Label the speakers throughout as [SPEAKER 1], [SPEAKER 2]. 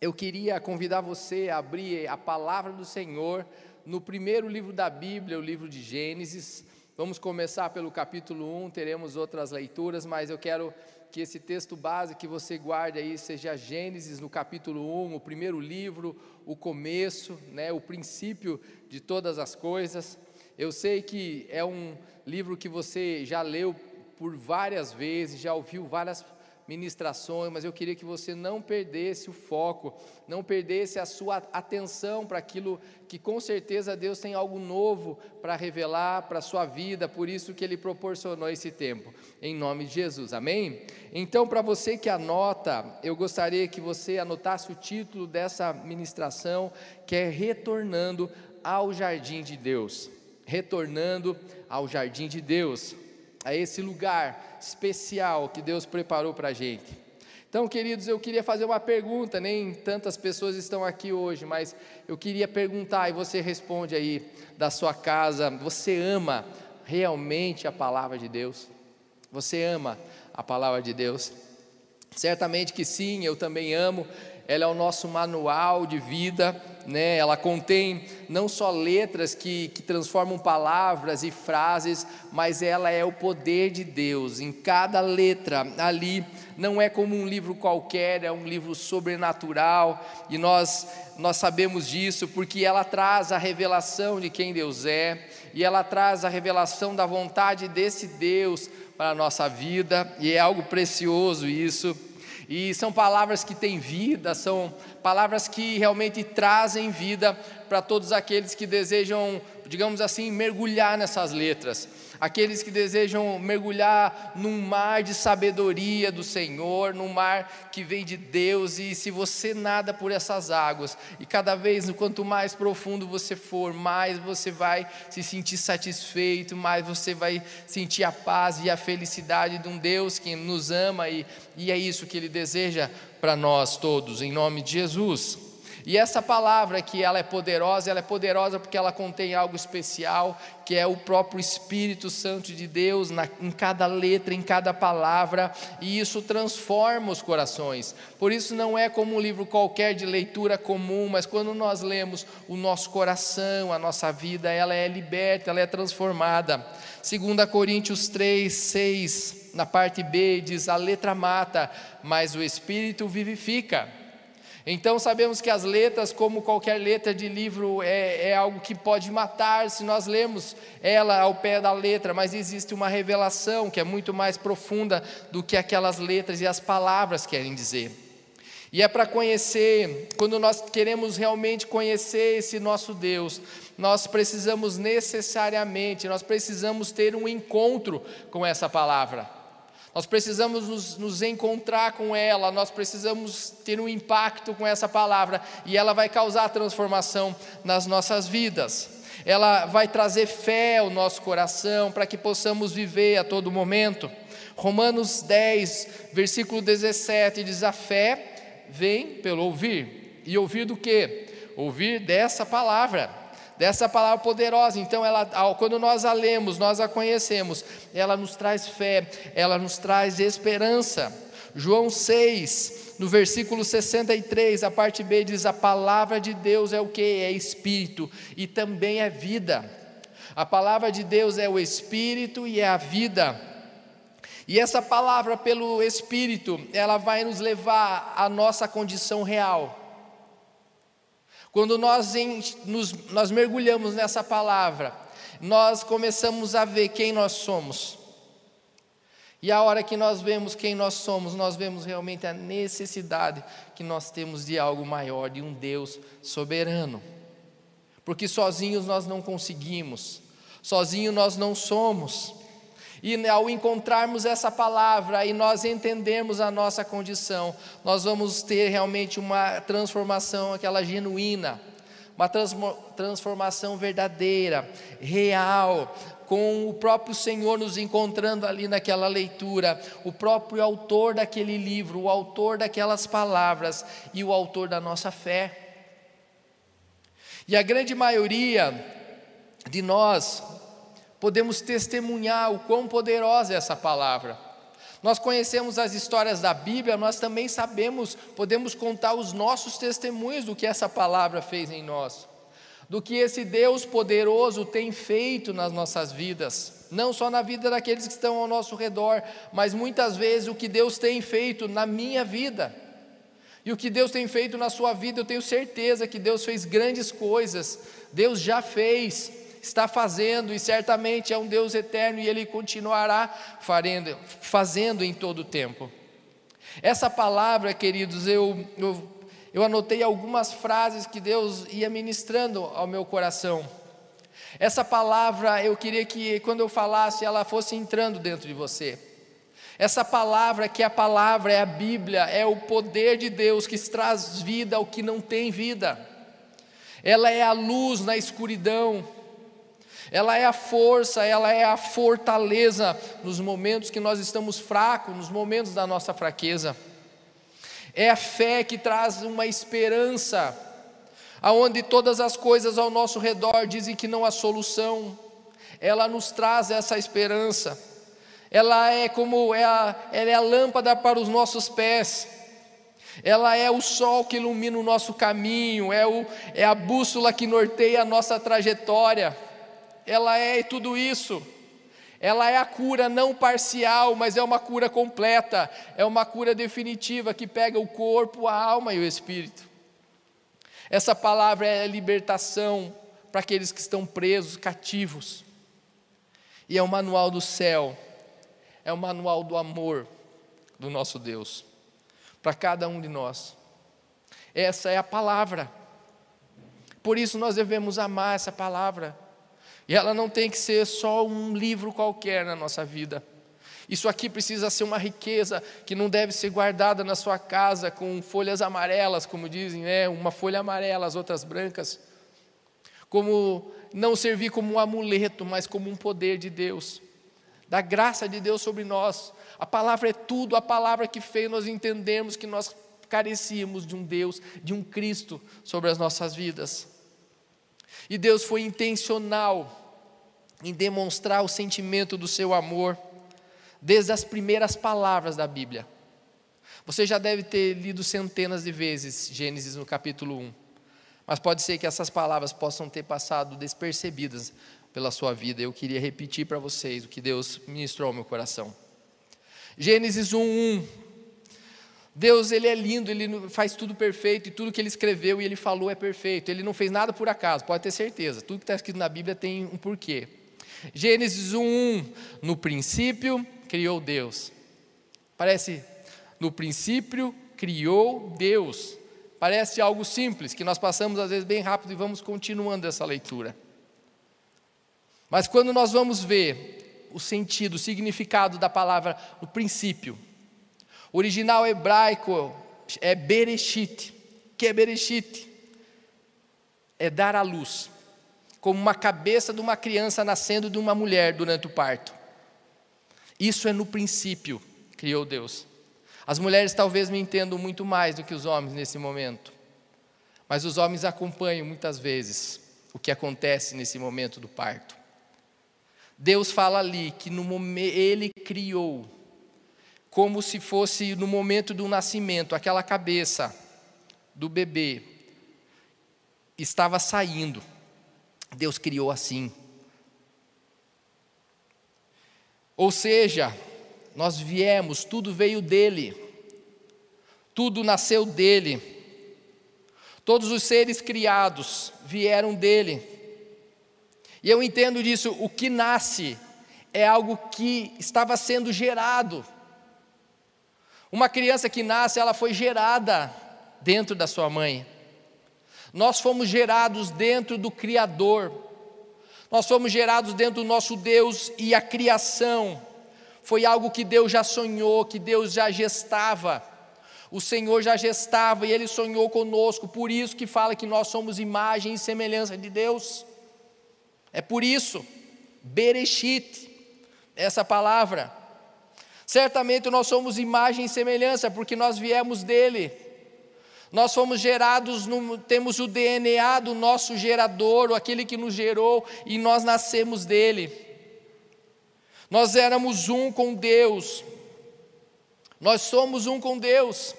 [SPEAKER 1] eu queria convidar você a abrir a palavra do Senhor no primeiro livro da Bíblia, o livro de Gênesis. Vamos começar pelo capítulo 1, teremos outras leituras, mas eu quero que esse texto base que você guarde aí seja Gênesis no capítulo 1, o primeiro livro, o começo, né, o princípio de todas as coisas. Eu sei que é um livro que você já leu por várias vezes, já ouviu várias ministrações, mas eu queria que você não perdesse o foco, não perdesse a sua atenção para aquilo que com certeza Deus tem algo novo para revelar para a sua vida, por isso que Ele proporcionou esse tempo, em nome de Jesus, amém? Então, para você que anota, eu gostaria que você anotasse o título dessa ministração, que é Retornando ao Jardim de Deus. Retornando ao Jardim de Deus a esse lugar especial que Deus preparou para a gente. Então, queridos, eu queria fazer uma pergunta, nem tantas pessoas estão aqui hoje, mas eu queria perguntar e você responde aí da sua casa: você ama realmente a palavra de Deus? Você ama a palavra de Deus? Certamente que sim, eu também amo. Ela é o nosso manual de vida, né? ela contém não só letras que, que transformam palavras e frases, mas ela é o poder de Deus. Em cada letra ali, não é como um livro qualquer, é um livro sobrenatural, e nós, nós sabemos disso porque ela traz a revelação de quem Deus é, e ela traz a revelação da vontade desse Deus para a nossa vida, e é algo precioso isso. E são palavras que têm vida, são palavras que realmente trazem vida para todos aqueles que desejam, digamos assim, mergulhar nessas letras. Aqueles que desejam mergulhar num mar de sabedoria do Senhor, num mar que vem de Deus, e se você nada por essas águas, e cada vez quanto mais profundo você for, mais você vai se sentir satisfeito, mais você vai sentir a paz e a felicidade de um Deus que nos ama, e, e é isso que Ele deseja para nós todos, em nome de Jesus. E essa palavra que ela é poderosa, ela é poderosa porque ela contém algo especial, que é o próprio Espírito Santo de Deus na, em cada letra, em cada palavra, e isso transforma os corações. Por isso não é como um livro qualquer de leitura comum, mas quando nós lemos o nosso coração, a nossa vida, ela é liberta, ela é transformada. 2 Coríntios 3, 6, na parte B, diz: a letra mata, mas o Espírito vivifica. Então sabemos que as letras, como qualquer letra de livro, é, é, algo que pode matar se nós lemos ela ao pé da letra, mas existe uma revelação que é muito mais profunda do que aquelas letras e as palavras querem dizer. E é para conhecer, quando nós queremos realmente conhecer esse nosso Deus, nós precisamos necessariamente, nós precisamos ter um encontro com essa palavra. Nós precisamos nos, nos, encontrar com ela, nós precisamos ter um impacto com essa palavra e ela vai causar transformação nas nossas vidas. Ela vai trazer fé ao nosso coração para que possamos viver a todo momento. Romanos 10, versículo 17 diz: A fé vem pelo ouvir, e ouvir do que? Ouvir dessa palavra dessa palavra poderosa. Então, ela, quando nós a lemos, nós a conhecemos, ela nos traz fé, ela nos traz esperança. João 6, no versículo 63, a parte B diz: A palavra de Deus é o que? É espírito e também é vida. A palavra de Deus é o espírito e é a vida. E essa palavra pelo espírito, ela vai nos levar à nossa condição real. Quando nós, em, nos, nós mergulhamos nessa palavra, nós começamos a ver quem nós somos. E a hora que nós vemos quem nós somos, nós vemos realmente a necessidade que nós temos de algo maior, de um Deus soberano. Porque sozinhos nós não conseguimos, sozinhos nós não somos. E ao encontrarmos essa palavra e nós entendermos a nossa condição, nós vamos ter realmente uma transformação, aquela genuína, uma transformação verdadeira, real, com o próprio Senhor nos encontrando ali naquela leitura, o próprio autor daquele livro, o autor daquelas palavras e o autor da nossa fé. E a grande maioria de nós podemos testemunhar o quão poderosa é essa palavra. Nós conhecemos as histórias da Bíblia, nós também sabemos, podemos contar os nossos testemunhos do que essa palavra fez em nós, do que esse Deus poderoso tem feito nas nossas vidas, não só na vida daqueles que estão ao nosso redor, mas muitas vezes o que Deus tem feito na minha vida. E o que Deus tem feito na sua vida, eu tenho certeza que Deus fez grandes coisas, Deus já fez, está fazendo, e certamente é um Deus eterno e Ele continuará fazendo, fazendo em todo o tempo. Essa palavra, queridos, eu, eu, eu anotei algumas frases que Deus ia ministrando ao meu coração. Essa palavra eu queria que quando eu falasse ela fosse entrando dentro de você. Essa palavra, que é a palavra, é a Bíblia, é o poder de Deus que traz vida ao que não tem vida. Ela é a luz na escuridão. Ela é a força, ela é a fortaleza nos momentos que nós estamos fracos, nos momentos da nossa fraqueza. É a fé que traz uma esperança, aonde todas as coisas ao nosso redor dizem que não há solução. Ela nos traz essa esperança ela é como é a, ela é a lâmpada para os nossos pés, ela é o sol que ilumina o nosso caminho, é, o, é a bússola que norteia a nossa trajetória, ela é tudo isso. Ela é a cura não parcial, mas é uma cura completa, é uma cura definitiva que pega o corpo, a alma e o espírito. Essa palavra é libertação para aqueles que estão presos, cativos. E é o manual do céu é o manual do amor do nosso Deus para cada um de nós. Essa é a palavra. Por isso nós devemos amar essa palavra. E ela não tem que ser só um livro qualquer na nossa vida. Isso aqui precisa ser uma riqueza que não deve ser guardada na sua casa com folhas amarelas, como dizem, né? uma folha amarela, as outras brancas. Como não servir como um amuleto, mas como um poder de Deus da graça de Deus sobre nós. A palavra é tudo, a palavra que fez nós entendermos que nós carecíamos de um Deus, de um Cristo sobre as nossas vidas. E Deus foi intencional em demonstrar o sentimento do seu amor desde as primeiras palavras da Bíblia. Você já deve ter lido centenas de vezes Gênesis no capítulo 1. Mas pode ser que essas palavras possam ter passado despercebidas pela sua vida. Eu queria repetir para vocês o que Deus ministrou ao meu coração. Gênesis 1:1. Deus, ele é lindo, ele faz tudo perfeito e tudo que ele escreveu e ele falou é perfeito. Ele não fez nada por acaso, pode ter certeza. Tudo que está escrito na Bíblia tem um porquê. Gênesis 1:1. No princípio criou Deus. Parece no princípio criou Deus. Parece algo simples que nós passamos às vezes bem rápido e vamos continuando essa leitura. Mas quando nós vamos ver o sentido, o significado da palavra no princípio, o original hebraico é Bereshit. que é Bereshit? É dar à luz, como uma cabeça de uma criança nascendo de uma mulher durante o parto. Isso é no princípio, criou Deus. As mulheres talvez me entendam muito mais do que os homens nesse momento, mas os homens acompanham muitas vezes o que acontece nesse momento do parto. Deus fala ali que no momento ele criou como se fosse no momento do nascimento, aquela cabeça do bebê estava saindo. Deus criou assim. Ou seja, nós viemos, tudo veio dele. Tudo nasceu dele. Todos os seres criados vieram dele. E eu entendo disso, o que nasce é algo que estava sendo gerado. Uma criança que nasce, ela foi gerada dentro da sua mãe. Nós fomos gerados dentro do Criador. Nós fomos gerados dentro do nosso Deus e a criação foi algo que Deus já sonhou, que Deus já gestava. O Senhor já gestava e Ele sonhou conosco, por isso que fala que nós somos imagem e semelhança de Deus. É por isso, Bereshit, essa palavra. Certamente nós somos imagem e semelhança, porque nós viemos dele. Nós fomos gerados, no, temos o DNA do nosso gerador, aquele que nos gerou, e nós nascemos dele. Nós éramos um com Deus. Nós somos um com Deus.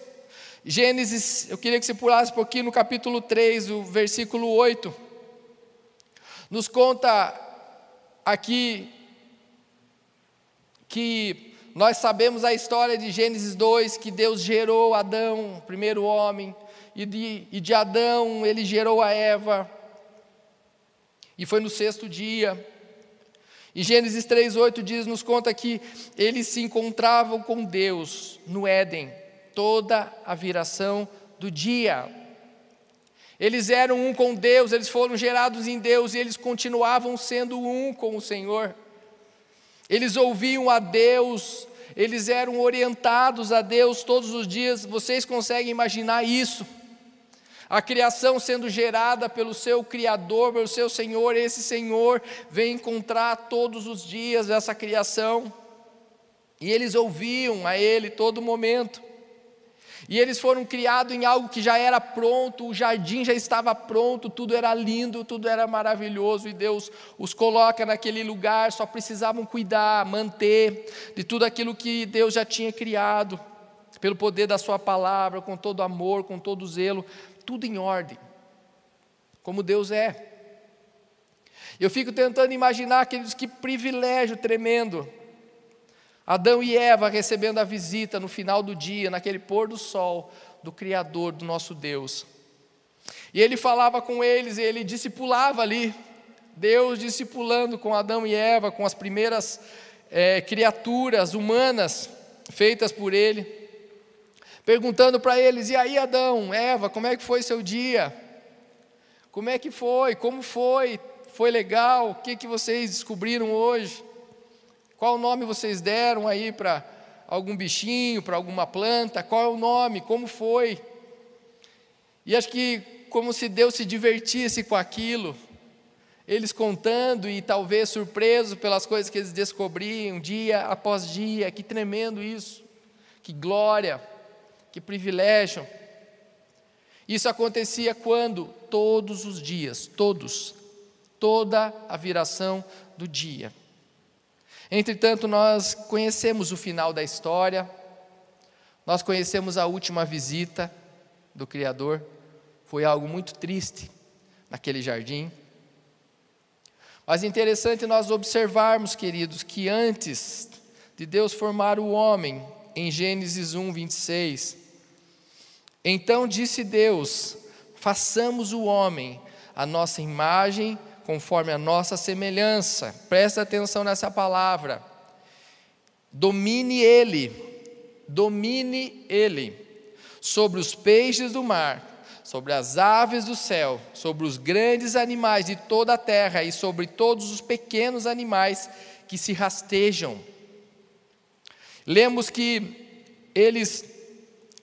[SPEAKER 1] Gênesis, eu queria que você pulasse um pouquinho no capítulo 3, o versículo 8. Nos conta aqui que nós sabemos a história de Gênesis 2, que Deus gerou Adão, primeiro homem, e de, e de Adão ele gerou a Eva, e foi no sexto dia. E Gênesis 3,8 diz, nos conta que eles se encontravam com Deus no Éden, toda a viração do dia. Eles eram um com Deus, eles foram gerados em Deus e eles continuavam sendo um com o Senhor. Eles ouviam a Deus, eles eram orientados a Deus todos os dias. Vocês conseguem imaginar isso? a criação sendo gerada pelo seu Criador, pelo seu Senhor, esse Senhor vem encontrar todos os dias essa criação, e eles ouviam a Ele todo momento. E eles foram criados em algo que já era pronto, o jardim já estava pronto, tudo era lindo, tudo era maravilhoso, e Deus os coloca naquele lugar, só precisavam cuidar, manter de tudo aquilo que Deus já tinha criado, pelo poder da Sua palavra, com todo amor, com todo zelo, tudo em ordem, como Deus é. Eu fico tentando imaginar aqueles que privilégio tremendo. Adão e Eva recebendo a visita no final do dia, naquele pôr do sol do Criador, do nosso Deus. E ele falava com eles, e ele discipulava ali, Deus discipulando com Adão e Eva, com as primeiras é, criaturas humanas feitas por ele perguntando para eles: e aí, Adão, Eva, como é que foi seu dia? Como é que foi? Como foi? Foi legal? O que, que vocês descobriram hoje? Qual nome vocês deram aí para algum bichinho, para alguma planta? Qual é o nome? Como foi? E acho que, como se Deus se divertisse com aquilo, eles contando e talvez surpresos pelas coisas que eles descobriam dia após dia, que tremendo isso, que glória que privilégio. Isso acontecia quando? Todos os dias, todos, toda a viração do dia. Entretanto, nós conhecemos o final da história, nós conhecemos a última visita do Criador, foi algo muito triste naquele jardim. Mas é interessante nós observarmos, queridos, que antes de Deus formar o homem, em Gênesis 1, 26, então disse Deus: façamos o homem a nossa imagem, conforme a nossa semelhança. Presta atenção nessa palavra. Domine ele, domine ele sobre os peixes do mar, sobre as aves do céu, sobre os grandes animais de toda a terra e sobre todos os pequenos animais que se rastejam. Lemos que eles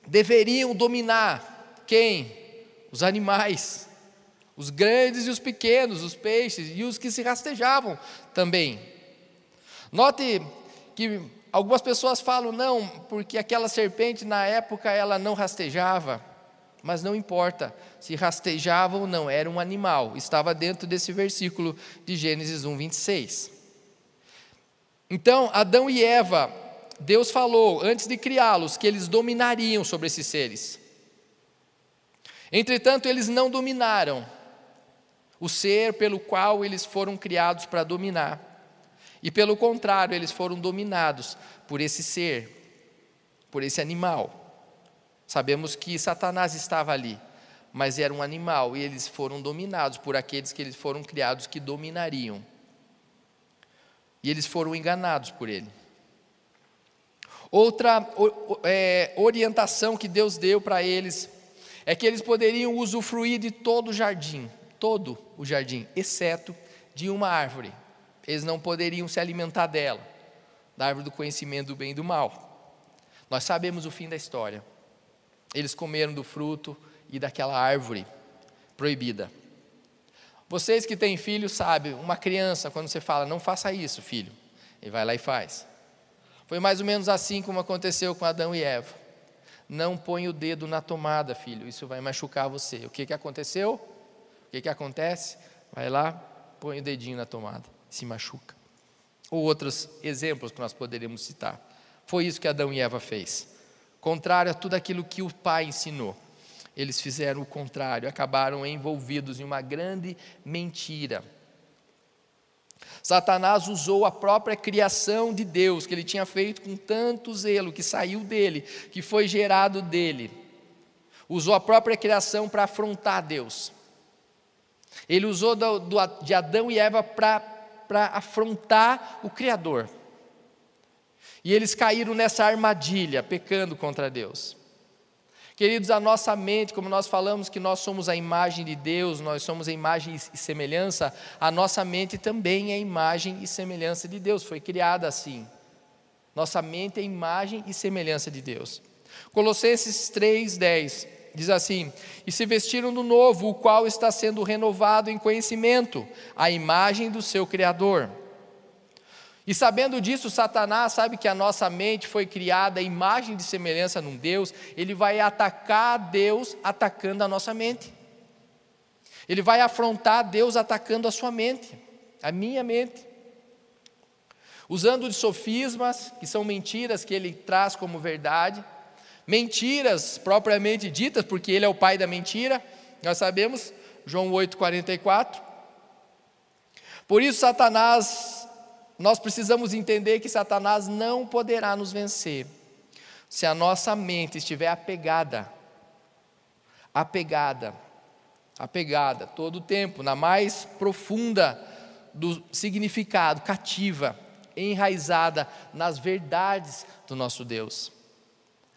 [SPEAKER 1] deveriam dominar quem? Os animais, os grandes e os pequenos, os peixes e os que se rastejavam também. Note que algumas pessoas falam não, porque aquela serpente na época ela não rastejava, mas não importa se rastejava ou não, era um animal, estava dentro desse versículo de Gênesis 1, 26. Então, Adão e Eva Deus falou, antes de criá-los, que eles dominariam sobre esses seres. Entretanto, eles não dominaram o ser pelo qual eles foram criados para dominar. E pelo contrário, eles foram dominados por esse ser, por esse animal. Sabemos que Satanás estava ali, mas era um animal e eles foram dominados por aqueles que eles foram criados que dominariam. E eles foram enganados por ele. Outra é, orientação que Deus deu para eles é que eles poderiam usufruir de todo o jardim, todo o jardim, exceto de uma árvore. Eles não poderiam se alimentar dela, da árvore do conhecimento do bem e do mal. Nós sabemos o fim da história. Eles comeram do fruto e daquela árvore proibida. Vocês que têm filho sabem, uma criança, quando você fala, não faça isso, filho, ele vai lá e faz. Foi mais ou menos assim como aconteceu com Adão e Eva. Não põe o dedo na tomada, filho, isso vai machucar você. O que, que aconteceu? O que, que acontece? Vai lá, põe o dedinho na tomada, se machuca. Ou outros exemplos que nós poderíamos citar. Foi isso que Adão e Eva fez. contrário a tudo aquilo que o pai ensinou. Eles fizeram o contrário, acabaram envolvidos em uma grande mentira. Satanás usou a própria criação de Deus, que ele tinha feito com tanto zelo, que saiu dele, que foi gerado dele. Usou a própria criação para afrontar Deus. Ele usou do, do, de Adão e Eva para afrontar o Criador. E eles caíram nessa armadilha, pecando contra Deus. Queridos, a nossa mente, como nós falamos que nós somos a imagem de Deus, nós somos a imagem e semelhança, a nossa mente também é a imagem e semelhança de Deus, foi criada assim. Nossa mente é imagem e semelhança de Deus. Colossenses 3:10 diz assim: "E se vestiram do novo, o qual está sendo renovado em conhecimento, a imagem do seu criador." E sabendo disso, Satanás sabe que a nossa mente foi criada imagem de semelhança num Deus, ele vai atacar Deus atacando a nossa mente. Ele vai afrontar Deus atacando a sua mente, a minha mente. Usando de sofismas, que são mentiras que ele traz como verdade, mentiras propriamente ditas, porque ele é o pai da mentira, nós sabemos, João 8,44. Por isso, Satanás nós precisamos entender que Satanás não poderá nos vencer se a nossa mente estiver apegada, apegada, apegada todo o tempo, na mais profunda do significado, cativa, enraizada nas verdades do nosso Deus.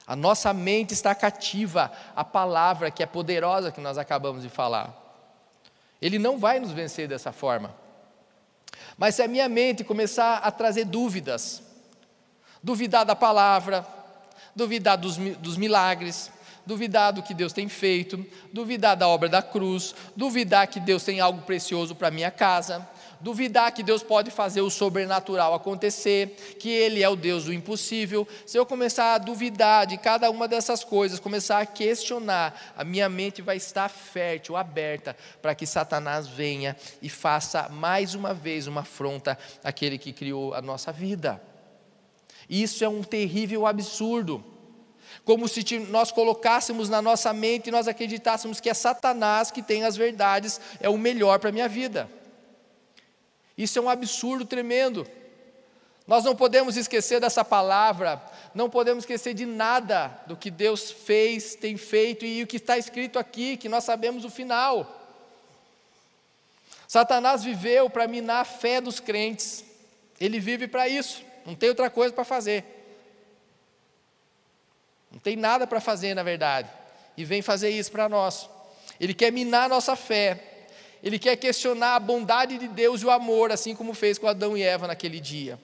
[SPEAKER 1] A nossa mente está cativa à palavra que é poderosa que nós acabamos de falar. Ele não vai nos vencer dessa forma. Mas se a minha mente começar a trazer dúvidas, duvidar da palavra, duvidar dos, dos milagres, duvidar do que Deus tem feito, duvidar da obra da cruz, duvidar que Deus tem algo precioso para minha casa, duvidar que Deus pode fazer o sobrenatural acontecer, que Ele é o Deus do impossível, se eu começar a duvidar de cada uma dessas coisas, começar a questionar, a minha mente vai estar fértil, aberta, para que Satanás venha e faça mais uma vez uma afronta àquele que criou a nossa vida. Isso é um terrível absurdo como se nós colocássemos na nossa mente e nós acreditássemos que é Satanás que tem as verdades, é o melhor para a minha vida. Isso é um absurdo tremendo. Nós não podemos esquecer dessa palavra, não podemos esquecer de nada do que Deus fez, tem feito e o que está escrito aqui, que nós sabemos o final. Satanás viveu para minar a fé dos crentes, ele vive para isso, não tem outra coisa para fazer. Não tem nada para fazer, na verdade, e vem fazer isso para nós. Ele quer minar a nossa fé, ele quer questionar a bondade de Deus e o amor, assim como fez com Adão e Eva naquele dia.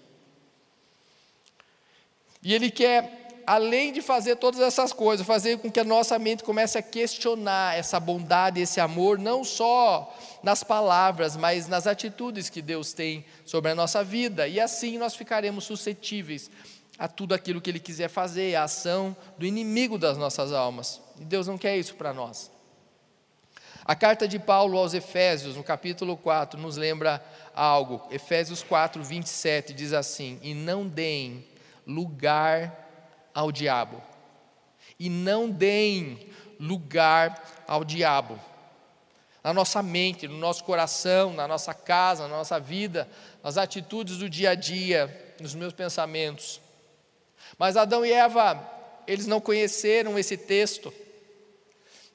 [SPEAKER 1] E ele quer, além de fazer todas essas coisas, fazer com que a nossa mente comece a questionar essa bondade, esse amor, não só nas palavras, mas nas atitudes que Deus tem sobre a nossa vida. E assim nós ficaremos suscetíveis a tudo aquilo que Ele quiser fazer, a ação do inimigo das nossas almas. E Deus não quer isso para nós. A carta de Paulo aos Efésios, no capítulo 4, nos lembra algo. Efésios 4, 27 diz assim: E não deem lugar ao diabo. E não deem lugar ao diabo. Na nossa mente, no nosso coração, na nossa casa, na nossa vida, nas atitudes do dia a dia, nos meus pensamentos. Mas Adão e Eva, eles não conheceram esse texto.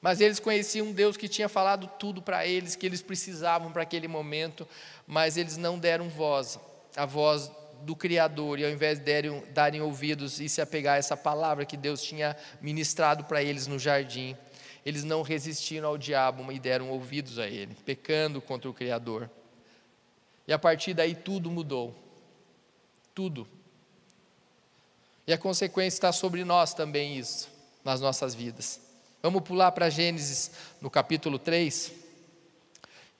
[SPEAKER 1] Mas eles conheciam um Deus que tinha falado tudo para eles, que eles precisavam para aquele momento, mas eles não deram voz, a voz do Criador, e ao invés de darem, darem ouvidos e se apegar a essa palavra que Deus tinha ministrado para eles no jardim, eles não resistiram ao diabo e deram ouvidos a ele, pecando contra o Criador. E a partir daí tudo mudou. Tudo. E a consequência está sobre nós também, isso, nas nossas vidas. Vamos pular para Gênesis no capítulo 3.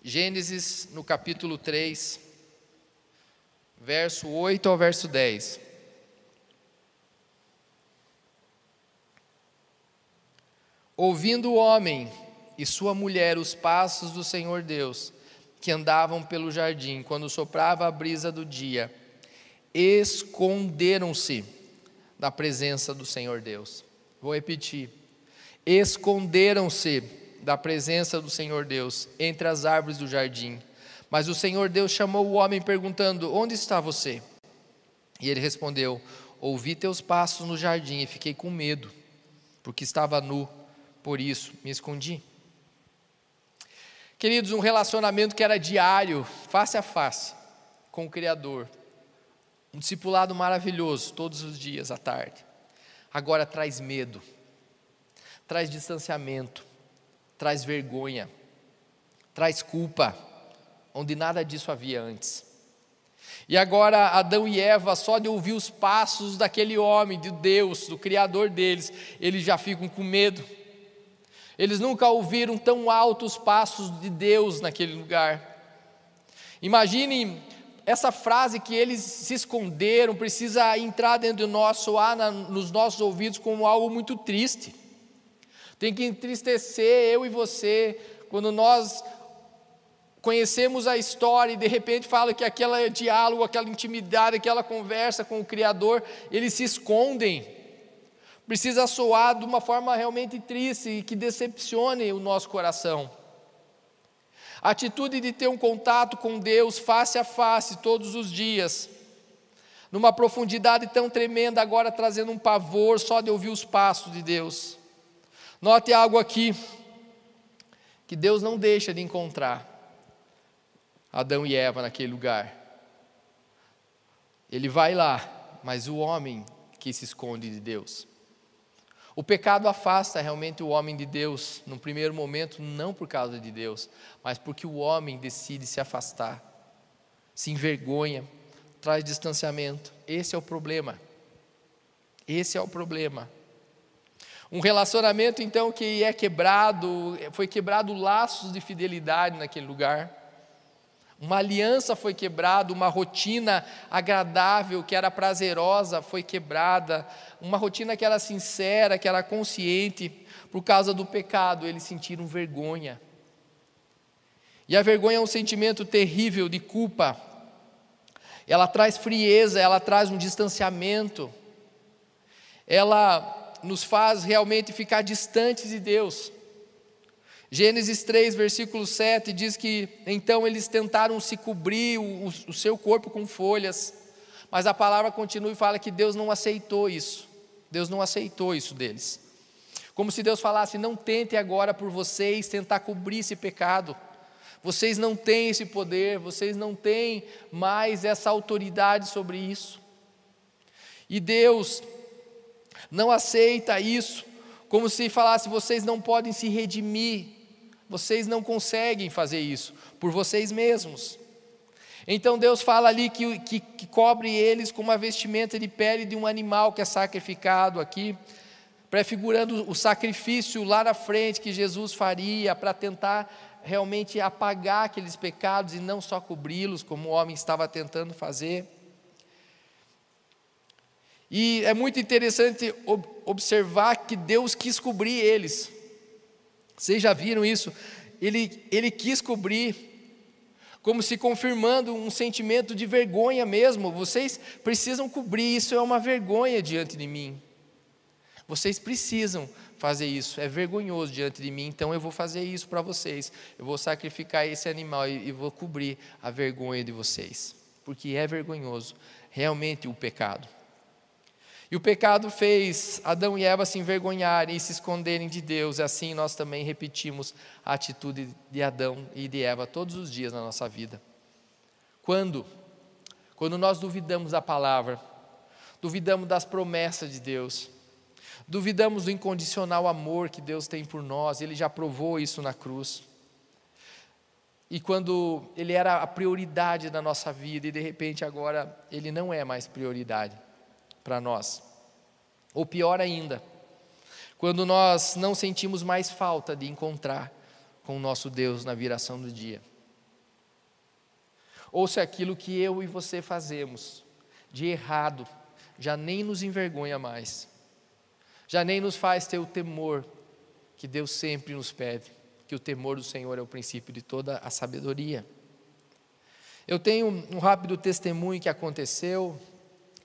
[SPEAKER 1] Gênesis no capítulo 3, verso 8 ao verso 10. Ouvindo o homem e sua mulher os passos do Senhor Deus, que andavam pelo jardim, quando soprava a brisa do dia, esconderam-se da presença do Senhor Deus. Vou repetir. Esconderam-se da presença do Senhor Deus entre as árvores do jardim. Mas o Senhor Deus chamou o homem perguntando: Onde está você? E ele respondeu: Ouvi teus passos no jardim e fiquei com medo, porque estava nu, por isso me escondi. Queridos, um relacionamento que era diário, face a face, com o Criador, um discipulado maravilhoso, todos os dias à tarde, agora traz medo, traz distanciamento, traz vergonha, traz culpa, onde nada disso havia antes. E agora Adão e Eva, só de ouvir os passos daquele homem, de Deus, do Criador deles, eles já ficam com medo. Eles nunca ouviram tão altos passos de Deus naquele lugar. Imagine essa frase que eles se esconderam, precisa entrar dentro do nosso, soar nos nossos ouvidos como algo muito triste. Tem que entristecer eu e você, quando nós conhecemos a história e de repente fala que aquele diálogo, aquela intimidade, aquela conversa com o Criador, eles se escondem. Precisa soar de uma forma realmente triste e que decepcione o nosso coração. A atitude de ter um contato com Deus face a face todos os dias, numa profundidade tão tremenda, agora trazendo um pavor só de ouvir os passos de Deus. Note algo aqui, que Deus não deixa de encontrar. Adão e Eva naquele lugar. Ele vai lá, mas o homem que se esconde de Deus. O pecado afasta realmente o homem de Deus, no primeiro momento, não por causa de Deus, mas porque o homem decide se afastar, se envergonha, traz distanciamento. Esse é o problema. Esse é o problema. Um relacionamento, então, que é quebrado, foi quebrado laços de fidelidade naquele lugar. Uma aliança foi quebrada, uma rotina agradável, que era prazerosa, foi quebrada, uma rotina que era sincera, que era consciente, por causa do pecado, eles sentiram vergonha. E a vergonha é um sentimento terrível de culpa, ela traz frieza, ela traz um distanciamento, ela nos faz realmente ficar distantes de Deus. Gênesis 3, versículo 7 diz que então eles tentaram se cobrir o, o, seu corpo com folhas, mas a palavra continua e fala que Deus não aceitou isso. Deus não aceitou isso deles. Como se Deus falasse: não tente agora por vocês tentar cobrir esse pecado. Vocês não têm esse poder, vocês não têm mais essa autoridade sobre isso. E Deus não aceita isso, como se falasse: vocês não podem se redimir vocês não conseguem fazer isso por vocês mesmos. Então Deus fala ali que, que, que, cobre eles com uma vestimenta de pele de um animal que é sacrificado aqui, prefigurando o sacrifício lá na frente que Jesus faria para tentar realmente apagar aqueles pecados e não só cobri-los, como o homem estava tentando fazer. E é muito interessante observar que Deus quis cobrir eles. Vocês já viram isso? Ele, ele quis cobrir, como se confirmando um sentimento de vergonha mesmo. Vocês precisam cobrir, isso é uma vergonha diante de mim. Vocês precisam fazer isso, é vergonhoso diante de mim, então eu vou fazer isso para vocês. Eu vou sacrificar esse animal e, e vou cobrir a vergonha de vocês, porque é vergonhoso realmente o pecado. E o pecado fez Adão e Eva se envergonharem e se esconderem de Deus, e assim nós também repetimos a atitude de Adão e de Eva todos os dias na nossa vida. Quando? Quando nós duvidamos da palavra, duvidamos das promessas de Deus, duvidamos do incondicional amor que Deus tem por nós, Ele já provou isso na cruz. E quando Ele era a prioridade da nossa vida e de repente agora Ele não é mais prioridade para nós. Ou pior ainda, quando nós não sentimos mais falta de encontrar com o nosso Deus na viração do dia. Ou se aquilo que eu e você fazemos de errado já nem nos envergonha mais, já nem nos faz ter o temor que Deus sempre nos pede, que o temor do Senhor é o princípio de toda a sabedoria. Eu tenho um rápido testemunho que aconteceu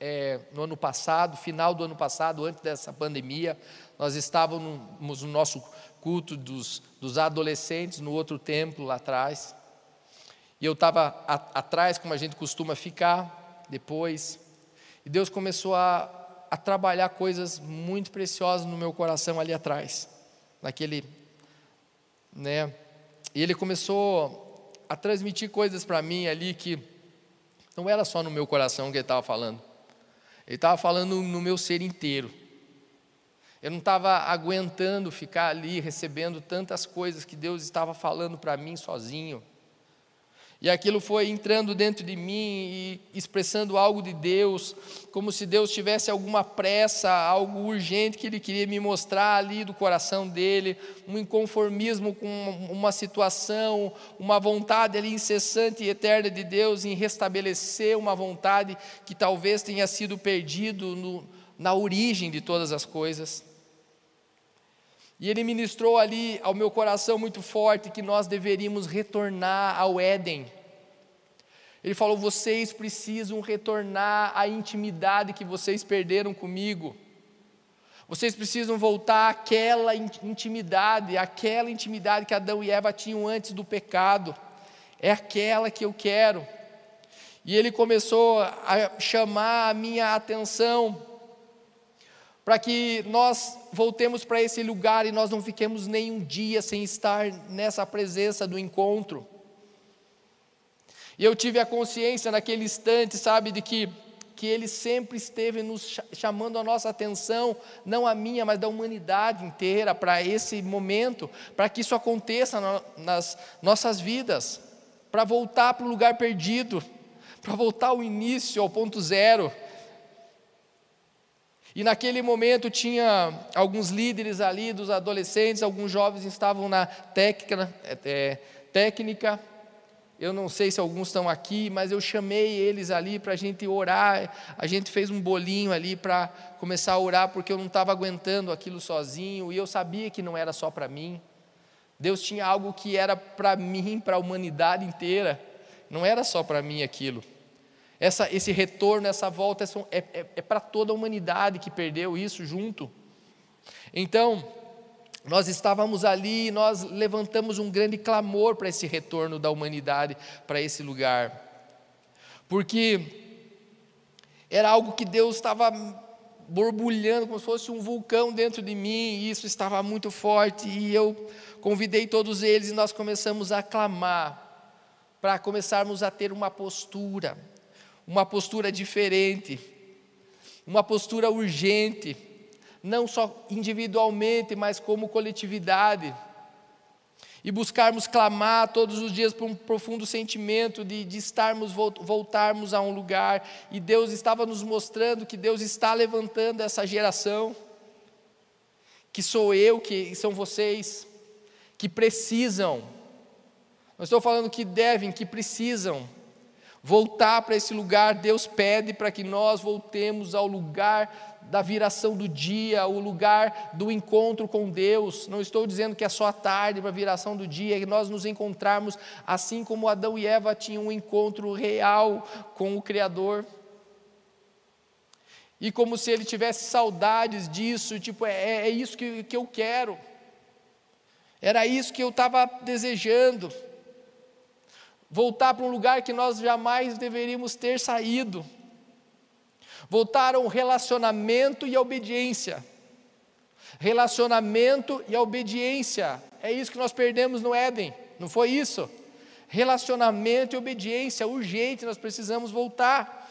[SPEAKER 1] é, no ano passado, final do ano passado, antes dessa pandemia, nós estávamos no nosso culto dos, dos adolescentes no outro templo lá atrás. E eu estava atrás, como a gente costuma ficar, depois. E Deus começou a, a trabalhar coisas muito preciosas no meu coração ali atrás, naquele, né? E Ele começou a transmitir coisas para mim ali que não era só no meu coração que Ele estava falando. Ele estava falando no meu ser inteiro. Eu não estava aguentando ficar ali recebendo tantas coisas que Deus estava falando para mim sozinho. E aquilo foi entrando dentro de mim e expressando algo de Deus, como se Deus tivesse alguma pressa, algo urgente que Ele queria me mostrar ali do coração dele, um inconformismo com uma situação, uma vontade ali incessante e eterna de Deus em restabelecer uma vontade que talvez tenha sido perdido na origem de todas as coisas. E ele ministrou ali ao meu coração muito forte que nós deveríamos retornar ao Éden. Ele falou: vocês precisam retornar à intimidade que vocês perderam comigo. Vocês precisam voltar àquela intimidade, àquela intimidade que Adão e Eva tinham antes do pecado. É aquela que eu quero. E ele começou a chamar a minha atenção para que nós voltemos para esse lugar e nós não fiquemos nenhum dia sem estar nessa presença do encontro. E eu tive a consciência naquele instante, sabe, de que, que Ele sempre esteve nos chamando a nossa atenção, não a minha, mas da humanidade inteira, para esse momento, para que isso aconteça nas nossas vidas, para voltar para o lugar perdido, para voltar ao início, ao ponto zero e naquele momento tinha alguns líderes ali dos adolescentes, alguns jovens estavam na técnica, é, técnica. Eu não sei se alguns estão aqui, mas eu chamei eles ali para a gente orar. A gente fez um bolinho ali para começar a orar, porque eu não estava aguentando aquilo sozinho e eu sabia que não era só para mim. Deus tinha algo que era para mim, para a humanidade inteira. Não era só para mim aquilo. Essa, esse retorno, essa volta é, é, é para toda a humanidade que perdeu isso junto. Então, nós estávamos ali e nós levantamos um grande clamor para esse retorno da humanidade para esse lugar. Porque era algo que Deus estava borbulhando como se fosse um vulcão dentro de mim, e isso estava muito forte, e eu convidei todos eles e nós começamos a clamar para começarmos a ter uma postura, uma postura diferente, uma postura urgente, não só individualmente, mas como coletividade. E buscarmos clamar todos os dias por um profundo sentimento de, de estarmos, voltarmos a um lugar, e Deus estava nos mostrando que Deus está levantando essa geração, que sou eu, que são vocês, que precisam, não estou falando que devem, que precisam, voltar para esse lugar, Deus pede para que nós voltemos ao lugar da viração do dia, o lugar do encontro com Deus. Não estou dizendo que é só a tarde para a viração do dia, é que nós nos encontrarmos assim como Adão e Eva tinham um encontro real com o Criador. E como se ele tivesse saudades disso, tipo, é, é isso que, que eu quero. Era isso que eu estava desejando voltar para um lugar que nós jamais deveríamos ter saído, voltar a um relacionamento e a obediência. Relacionamento e a obediência, é isso que nós perdemos no Éden, não foi isso? Relacionamento e obediência, urgente, nós precisamos voltar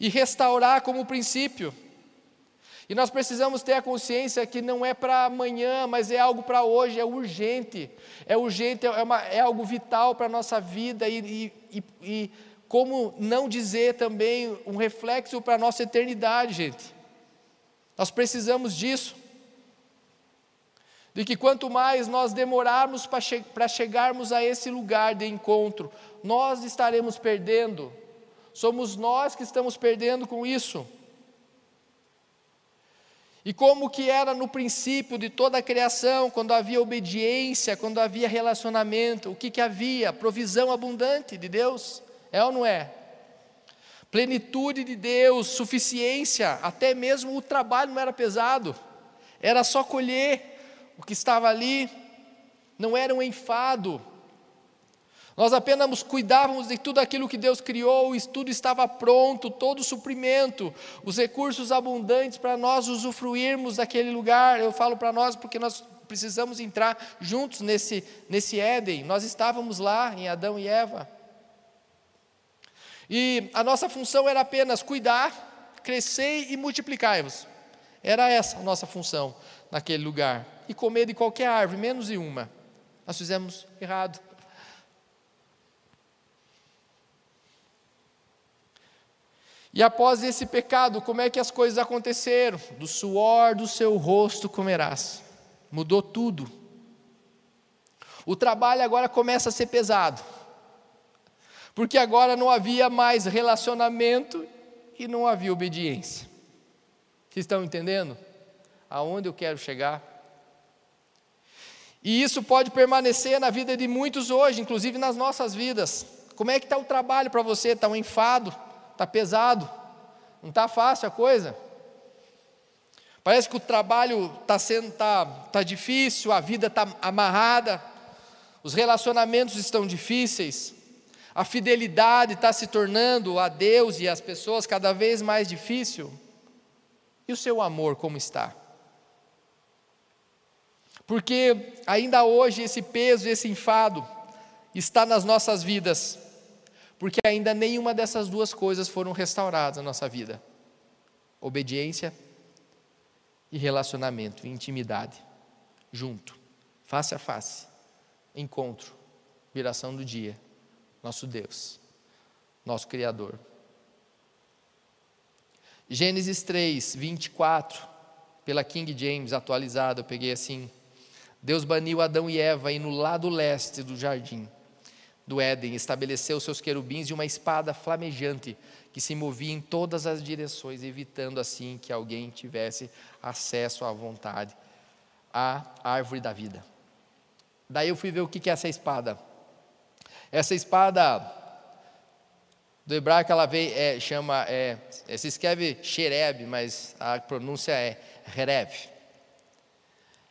[SPEAKER 1] e restaurar como princípio. E nós precisamos ter a consciência que não é para amanhã, mas é algo para hoje, é urgente. É urgente, é, uma, é algo vital para a nossa vida e, e, e como não dizer também um reflexo para a nossa eternidade, gente. Nós precisamos disso. De que quanto mais nós demorarmos para che chegarmos a esse lugar de encontro, nós estaremos perdendo. Somos nós que estamos perdendo com isso. E como que era no princípio de toda a criação, quando havia obediência, quando havia relacionamento, o que, que havia? Provisão abundante de Deus, é ou não é? plenitude de Deus, suficiência, até mesmo o trabalho não era pesado, era só colher o que estava ali, não era um enfado. Nós apenas cuidávamos de tudo aquilo que Deus criou, e tudo estava pronto, todo o suprimento, os recursos abundantes para nós usufruirmos daquele lugar. Eu falo para nós porque nós precisamos entrar juntos nesse, nesse Éden. Nós estávamos lá em Adão e Eva. E a nossa função era apenas cuidar, crescer e multiplicar-vos. Era essa a nossa função naquele lugar. E comer de qualquer árvore, menos de uma. Nós fizemos errado. E após esse pecado, como é que as coisas aconteceram? Do suor do seu rosto comerás. Mudou tudo. O trabalho agora começa a ser pesado. Porque agora não havia mais relacionamento e não havia obediência. Vocês estão entendendo? Aonde eu quero chegar? E isso pode permanecer na vida de muitos hoje, inclusive nas nossas vidas. Como é que está o trabalho para você? Está um enfado? Está pesado? Não está fácil a coisa? Parece que o trabalho está tá, tá difícil, a vida está amarrada, os relacionamentos estão difíceis, a fidelidade está se tornando a Deus e às pessoas cada vez mais difícil. E o seu amor como está? Porque ainda hoje esse peso, esse enfado está nas nossas vidas, porque ainda nenhuma dessas duas coisas foram restauradas na nossa vida: obediência e relacionamento, intimidade, junto, face a face, encontro, viração do dia, nosso Deus, nosso Criador. Gênesis 3, 24, pela King James atualizada, eu peguei assim. Deus baniu Adão e Eva e no lado leste do jardim do Éden estabeleceu seus querubins e uma espada flamejante que se movia em todas as direções, evitando assim que alguém tivesse acesso à vontade, à árvore da vida. Daí eu fui ver o que é essa espada. Essa espada do hebraico ela vem, é, chama, é, se escreve Xereb, mas a pronúncia é Herev.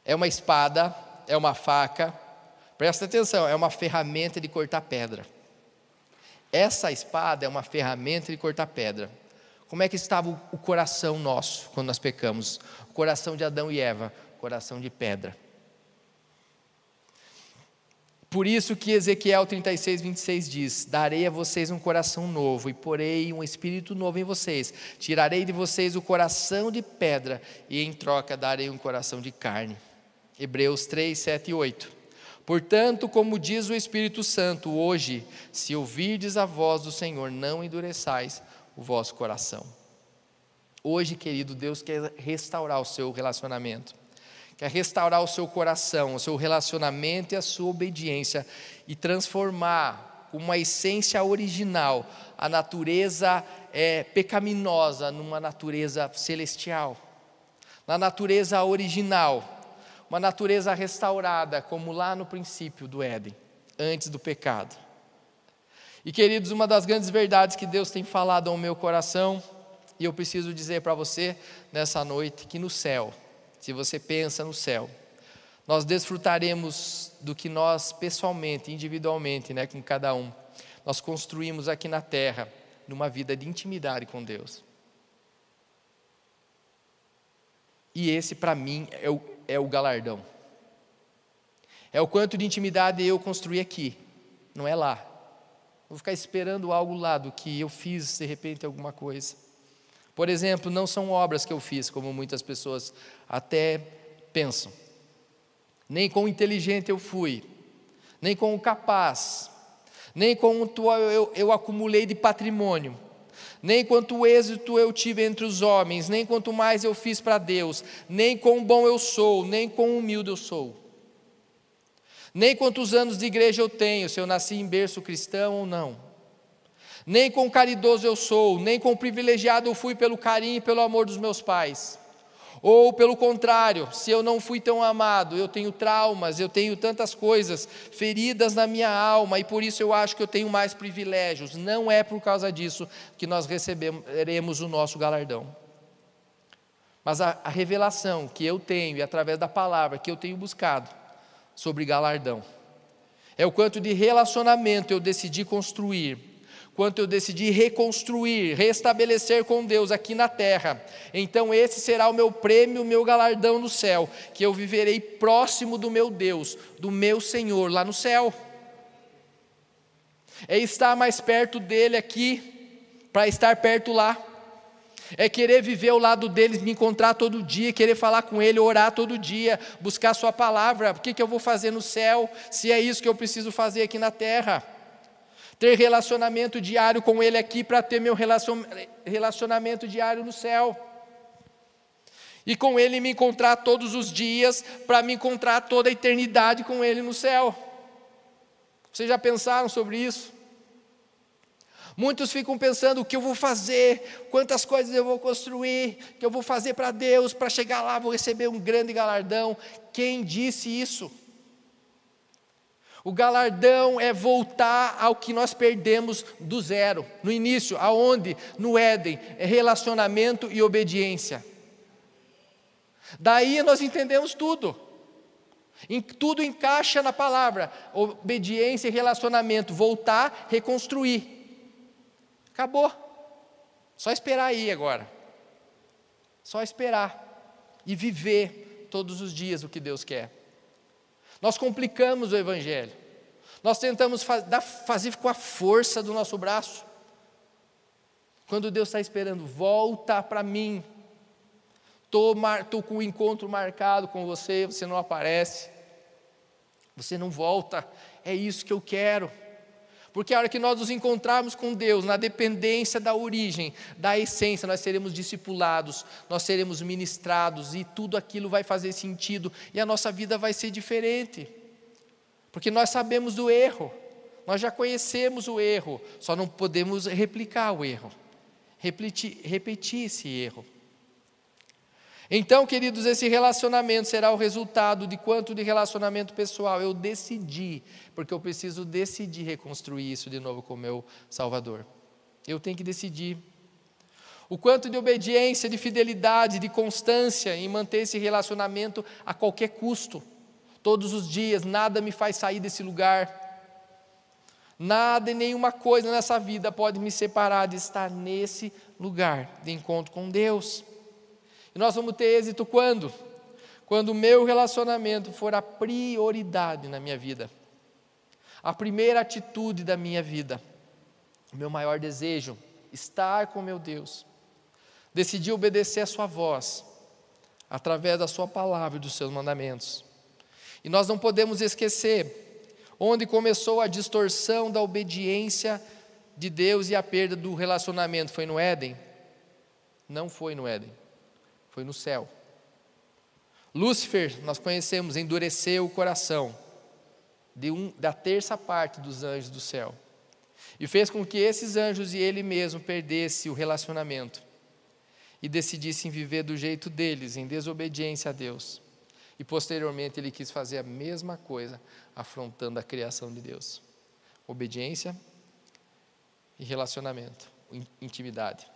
[SPEAKER 1] É uma espada, é uma faca, presta atenção, é uma ferramenta de cortar pedra. Essa espada é uma ferramenta de cortar pedra. Como é que estava o coração nosso quando nós pecamos? O coração de Adão e Eva, coração de pedra. Por isso que Ezequiel 36, 26 diz: Darei a vocês um coração novo e porei um espírito novo em vocês. Tirarei de vocês o coração de pedra e em troca darei um coração de carne. Hebreus 3, 7 e 8. Portanto, como diz o Espírito Santo, hoje, se ouvirdes a voz do Senhor, não endureçais o vosso coração. Hoje, querido, Deus quer restaurar o seu relacionamento quer restaurar o seu coração, o seu relacionamento e a sua obediência e transformar uma essência original, a natureza é, pecaminosa, numa natureza celestial, na natureza original, uma natureza restaurada, como lá no princípio do Éden, antes do pecado. E queridos, uma das grandes verdades que Deus tem falado ao meu coração, e eu preciso dizer para você nessa noite, que no céu, se você pensa no céu, nós desfrutaremos do que nós pessoalmente, individualmente, né, com cada um, nós construímos aqui na terra, numa vida de intimidade com Deus. E esse, para mim, é o, é o galardão. É o quanto de intimidade eu construí aqui, não é lá. Vou ficar esperando algo lá do que eu fiz, de repente, alguma coisa. Por exemplo, não são obras que eu fiz, como muitas pessoas até pensam. Nem quão inteligente eu fui, nem quão capaz, nem quanto eu, eu acumulei de patrimônio, nem quanto êxito eu tive entre os homens, nem quanto mais eu fiz para Deus, nem quão bom eu sou, nem quão humilde eu sou. Nem quantos anos de igreja eu tenho, se eu nasci em berço cristão ou não nem com caridoso eu sou, nem com privilegiado eu fui pelo carinho e pelo amor dos meus pais. Ou pelo contrário, se eu não fui tão amado, eu tenho traumas, eu tenho tantas coisas, feridas na minha alma, e por isso eu acho que eu tenho mais privilégios. Não é por causa disso que nós receberemos o nosso galardão. Mas a, a revelação que eu tenho, e através da palavra que eu tenho buscado sobre galardão, é o quanto de relacionamento eu decidi construir quanto eu decidi reconstruir, restabelecer com Deus aqui na terra. Então, esse será o meu prêmio, o meu galardão no céu, que eu viverei próximo do meu Deus, do meu Senhor lá no céu. É estar mais perto dele aqui, para estar perto lá. É querer viver ao lado dele, me encontrar todo dia, querer falar com ele, orar todo dia, buscar Sua palavra. O que, que eu vou fazer no céu, se é isso que eu preciso fazer aqui na terra? Ter relacionamento diário com Ele aqui para ter meu relacionamento diário no céu. E com Ele me encontrar todos os dias, para me encontrar toda a eternidade com Ele no céu. Vocês já pensaram sobre isso? Muitos ficam pensando o que eu vou fazer, quantas coisas eu vou construir, que eu vou fazer para Deus, para chegar lá vou receber um grande galardão. Quem disse isso? O galardão é voltar ao que nós perdemos do zero, no início, aonde? No Éden, é relacionamento e obediência. Daí nós entendemos tudo. Tudo encaixa na palavra: obediência e relacionamento, voltar, reconstruir. Acabou. Só esperar aí agora. Só esperar e viver todos os dias o que Deus quer. Nós complicamos o Evangelho. Nós tentamos fazer com a força do nosso braço. Quando Deus está esperando, volta para mim. Estou com o encontro marcado com você, você não aparece. Você não volta. É isso que eu quero. Porque a hora que nós nos encontrarmos com Deus, na dependência da origem, da essência, nós seremos discipulados, nós seremos ministrados e tudo aquilo vai fazer sentido e a nossa vida vai ser diferente. Porque nós sabemos do erro, nós já conhecemos o erro, só não podemos replicar o erro, repetir, repetir esse erro. Então, queridos, esse relacionamento será o resultado de quanto de relacionamento pessoal eu decidi, porque eu preciso decidir reconstruir isso de novo com o meu Salvador. Eu tenho que decidir. O quanto de obediência, de fidelidade, de constância em manter esse relacionamento a qualquer custo. Todos os dias, nada me faz sair desse lugar. Nada e nenhuma coisa nessa vida pode me separar de estar nesse lugar de encontro com Deus. E nós vamos ter êxito quando? Quando o meu relacionamento for a prioridade na minha vida, a primeira atitude da minha vida, o meu maior desejo, estar com meu Deus, decidir obedecer a Sua voz, através da Sua palavra e dos seus mandamentos. E nós não podemos esquecer onde começou a distorção da obediência de Deus e a perda do relacionamento. Foi no Éden? Não foi no Éden foi no céu. Lúcifer, nós conhecemos, endureceu o coração um, da terça parte dos anjos do céu e fez com que esses anjos e ele mesmo perdesse o relacionamento e decidissem viver do jeito deles, em desobediência a Deus. E posteriormente ele quis fazer a mesma coisa, afrontando a criação de Deus. Obediência e relacionamento, intimidade.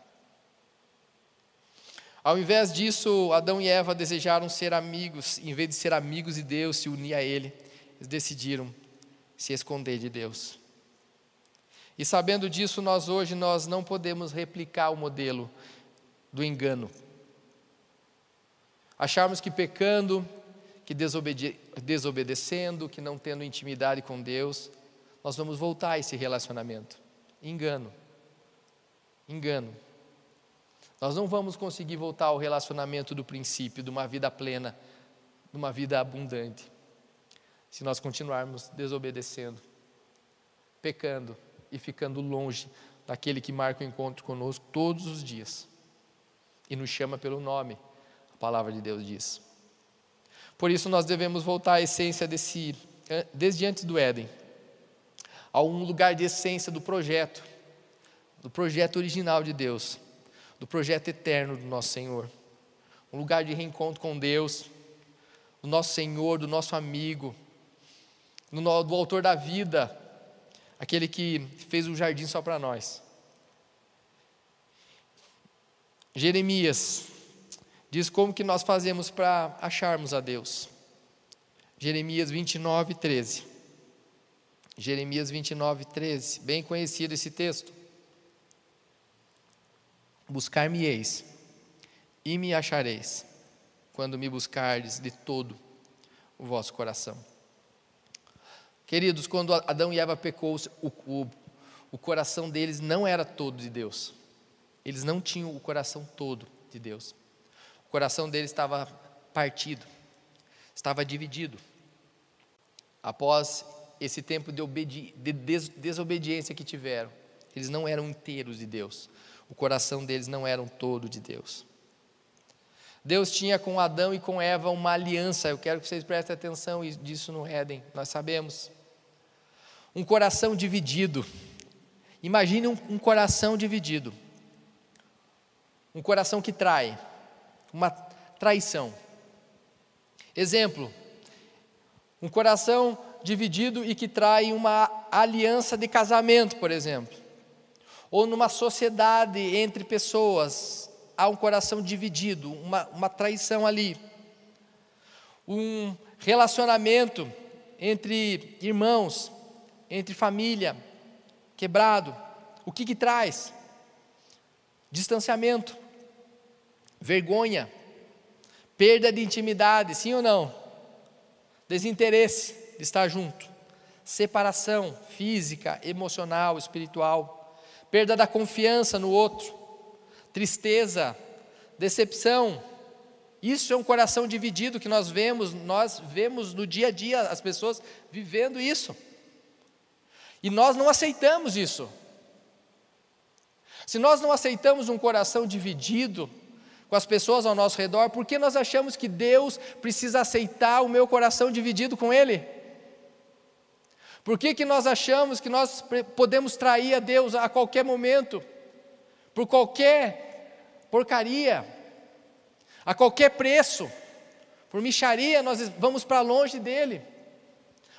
[SPEAKER 1] Ao invés disso, Adão e Eva desejaram ser amigos, em vez de ser amigos de Deus, se unir a Ele, eles decidiram se esconder de Deus. E sabendo disso, nós hoje nós não podemos replicar o modelo do engano. Acharmos que pecando, que desobede desobedecendo, que não tendo intimidade com Deus, nós vamos voltar a esse relacionamento. Engano. Engano. Nós não vamos conseguir voltar ao relacionamento do princípio, de uma vida plena, de uma vida abundante, se nós continuarmos desobedecendo, pecando e ficando longe daquele que marca o encontro conosco todos os dias e nos chama pelo nome, a palavra de Deus diz. Por isso nós devemos voltar à essência desse, desde antes do Éden, a um lugar de essência do projeto, do projeto original de Deus do projeto eterno do nosso Senhor. um lugar de reencontro com Deus, do nosso Senhor, do nosso amigo, do, do autor da vida, aquele que fez o jardim só para nós. Jeremias diz como que nós fazemos para acharmos a Deus. Jeremias 29, 13. Jeremias 29, 13. Bem conhecido esse texto. Buscar-me-eis e me achareis, quando me buscardes de todo o vosso coração. Queridos, quando Adão e Eva pecou, o, o, o coração deles não era todo de Deus. Eles não tinham o coração todo de Deus. O coração deles estava partido, estava dividido. Após esse tempo de, de des desobediência que tiveram, eles não eram inteiros de Deus. O coração deles não era todo de Deus. Deus tinha com Adão e com Eva uma aliança. Eu quero que vocês prestem atenção disso no Éden. Nós sabemos. Um coração dividido. Imagine um, um coração dividido. Um coração que trai. Uma traição. Exemplo: um coração dividido e que trai uma aliança de casamento, por exemplo. Ou numa sociedade entre pessoas, há um coração dividido, uma, uma traição ali. Um relacionamento entre irmãos, entre família, quebrado. O que que traz? Distanciamento, vergonha, perda de intimidade, sim ou não? desinteresse de estar junto, separação física, emocional, espiritual, perda da confiança no outro, tristeza, decepção. Isso é um coração dividido que nós vemos, nós vemos no dia a dia as pessoas vivendo isso. E nós não aceitamos isso. Se nós não aceitamos um coração dividido, com as pessoas ao nosso redor, por que nós achamos que Deus precisa aceitar o meu coração dividido com Ele? Por que, que nós achamos que nós podemos trair a Deus a qualquer momento, por qualquer porcaria, a qualquer preço, por micharia, nós vamos para longe dele.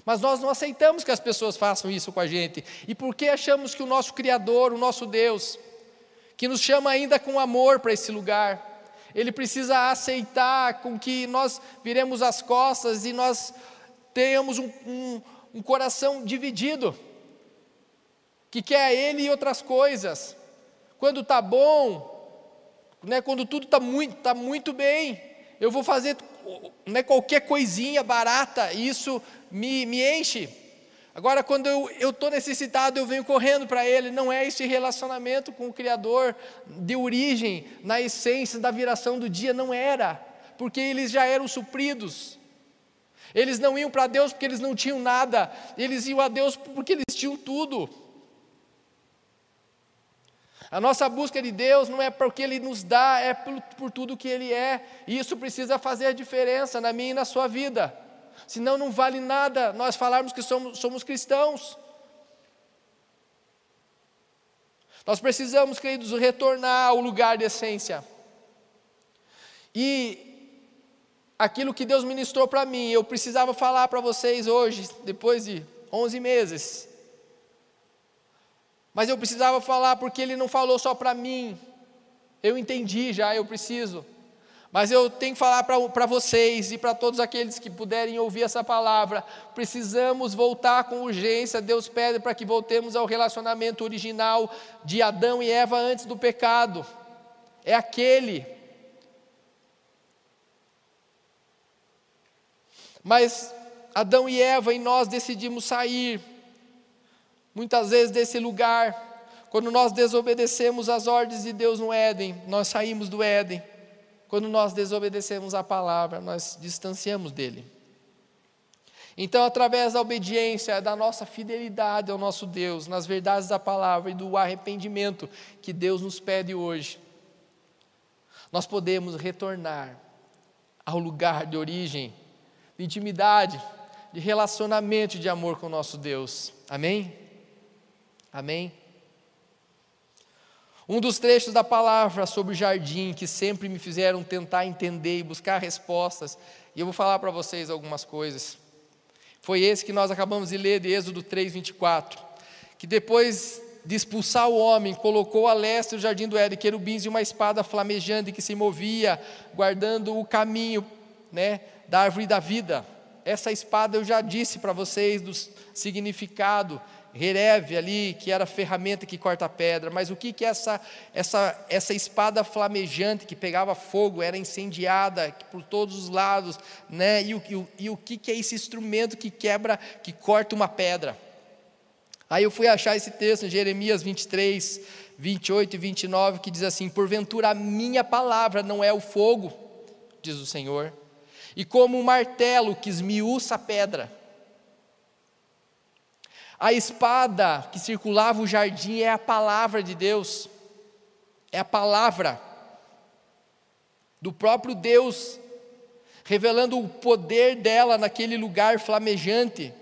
[SPEAKER 1] Mas nós não aceitamos que as pessoas façam isso com a gente. E por que achamos que o nosso Criador, o nosso Deus, que nos chama ainda com amor para esse lugar, ele precisa aceitar com que nós viremos as costas e nós tenhamos um, um, um coração dividido, que quer Ele e outras coisas. Quando está bom, né, quando tudo está muito, tá muito bem, eu vou fazer né, qualquer coisinha barata, e isso me, me enche. Agora, quando eu estou necessitado, eu venho correndo para Ele. Não é esse relacionamento com o Criador de origem, na essência da viração do dia, não era, porque eles já eram supridos. Eles não iam para Deus porque eles não tinham nada, eles iam a Deus porque eles tinham tudo. A nossa busca de Deus não é porque Ele nos dá, é por, por tudo que Ele é, e isso precisa fazer a diferença na minha e na sua vida senão não vale nada nós falarmos que somos, somos cristãos. Nós precisamos, queridos, retornar ao lugar de essência. E aquilo que Deus ministrou para mim, eu precisava falar para vocês hoje, depois de 11 meses. Mas eu precisava falar porque Ele não falou só para mim. Eu entendi já, eu preciso. Mas eu tenho que falar para vocês e para todos aqueles que puderem ouvir essa palavra: precisamos voltar com urgência. Deus pede para que voltemos ao relacionamento original de Adão e Eva antes do pecado. É aquele. Mas Adão e Eva e nós decidimos sair, muitas vezes desse lugar. Quando nós desobedecemos as ordens de Deus no Éden, nós saímos do Éden. Quando nós desobedecemos a palavra, nós distanciamos dele. Então, através da obediência, da nossa fidelidade ao nosso Deus, nas verdades da palavra e do arrependimento que Deus nos pede hoje, nós podemos retornar ao lugar de origem, de intimidade, de relacionamento de amor com o nosso Deus. Amém? Amém? Um dos trechos da palavra sobre o jardim que sempre me fizeram tentar entender e buscar respostas, e eu vou falar para vocês algumas coisas. Foi esse que nós acabamos de ler de Êxodo 3, 24. Que depois de expulsar o homem, colocou a leste do jardim do Éden querubins e uma espada flamejante que se movia, guardando o caminho né, da árvore da vida. Essa espada eu já disse para vocês do significado, Hereve ali, que era a ferramenta que corta a pedra, mas o que que essa, essa, essa espada flamejante que pegava fogo, era incendiada por todos os lados, né? e, o, e, o, e o que que é esse instrumento que quebra, que corta uma pedra? Aí eu fui achar esse texto em Jeremias 23, 28 e 29, que diz assim: Porventura a minha palavra não é o fogo, diz o Senhor, e como um martelo que esmiuça a pedra. A espada que circulava o jardim é a palavra de Deus, é a palavra do próprio Deus, revelando o poder dela naquele lugar flamejante.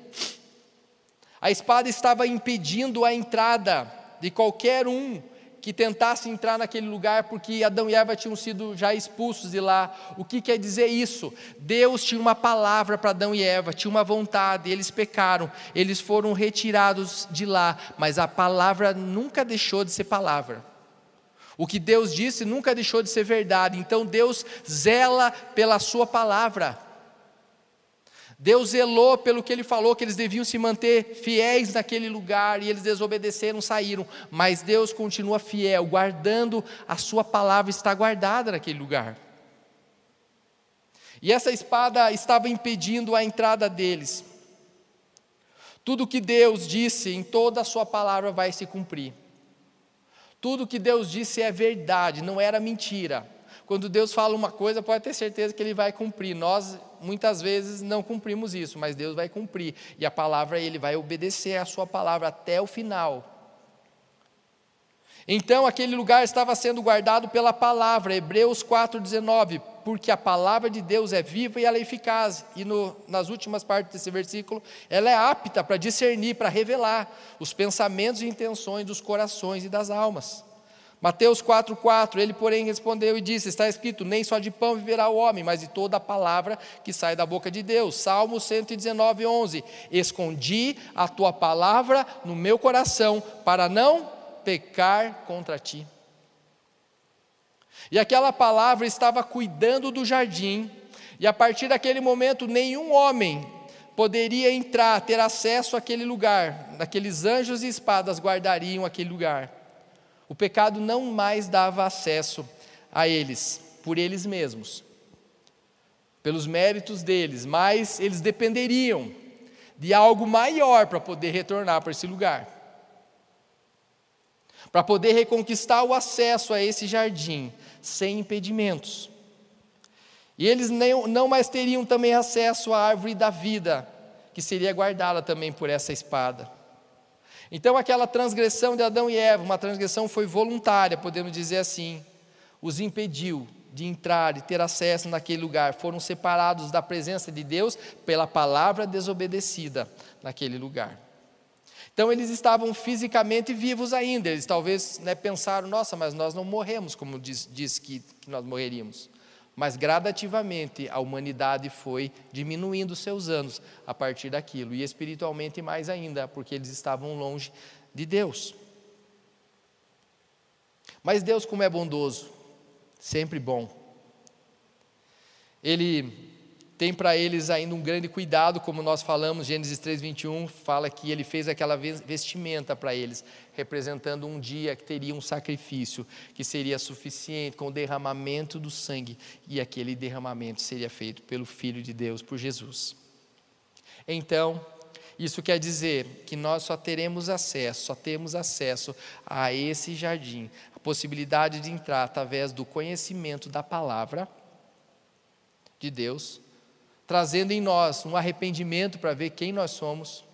[SPEAKER 1] A espada estava impedindo a entrada de qualquer um que tentasse entrar naquele lugar, porque Adão e Eva tinham sido já expulsos de lá. O que quer dizer isso? Deus tinha uma palavra para Adão e Eva, tinha uma vontade, eles pecaram, eles foram retirados de lá, mas a palavra nunca deixou de ser palavra. O que Deus disse nunca deixou de ser verdade, então Deus zela pela Sua palavra. Deus zelou pelo que ele falou, que eles deviam se manter fiéis naquele lugar, e eles desobedeceram, saíram. Mas Deus continua fiel, guardando a sua palavra, está guardada naquele lugar. E essa espada estava impedindo a entrada deles. Tudo que Deus disse em toda a sua palavra vai se cumprir. Tudo que Deus disse é verdade, não era mentira. Quando Deus fala uma coisa, pode ter certeza que Ele vai cumprir. Nós, muitas vezes, não cumprimos isso, mas Deus vai cumprir. E a palavra, Ele vai obedecer a Sua palavra até o final. Então, aquele lugar estava sendo guardado pela palavra, Hebreus 4,19, porque a palavra de Deus é viva e ela é eficaz. E no, nas últimas partes desse versículo, ela é apta para discernir, para revelar os pensamentos e intenções dos corações e das almas. Mateus 4,4, ele, porém, respondeu e disse: Está escrito, nem só de pão viverá o homem, mas de toda a palavra que sai da boca de Deus. Salmo 119, 11: Escondi a tua palavra no meu coração, para não pecar contra ti. E aquela palavra estava cuidando do jardim, e a partir daquele momento, nenhum homem poderia entrar, ter acesso àquele lugar, naqueles anjos e espadas guardariam aquele lugar. O pecado não mais dava acesso a eles, por eles mesmos, pelos méritos deles, mas eles dependeriam de algo maior para poder retornar para esse lugar. Para poder reconquistar o acesso a esse jardim sem impedimentos. E eles não mais teriam também acesso à árvore da vida, que seria guardada também por essa espada. Então, aquela transgressão de Adão e Eva, uma transgressão foi voluntária, podemos dizer assim, os impediu de entrar e ter acesso naquele lugar, foram separados da presença de Deus pela palavra desobedecida naquele lugar. Então eles estavam fisicamente vivos ainda, eles talvez né, pensaram, nossa, mas nós não morremos, como diz, diz que, que nós morreríamos. Mas gradativamente a humanidade foi diminuindo seus anos a partir daquilo, e espiritualmente mais ainda, porque eles estavam longe de Deus. Mas Deus, como é bondoso, sempre bom, Ele tem para eles ainda um grande cuidado, como nós falamos, Gênesis 3:21 fala que ele fez aquela vestimenta para eles, representando um dia que teria um sacrifício que seria suficiente com o derramamento do sangue, e aquele derramamento seria feito pelo filho de Deus, por Jesus. Então, isso quer dizer que nós só teremos acesso, só temos acesso a esse jardim, a possibilidade de entrar através do conhecimento da palavra de Deus trazendo em nós um arrependimento para ver quem nós somos.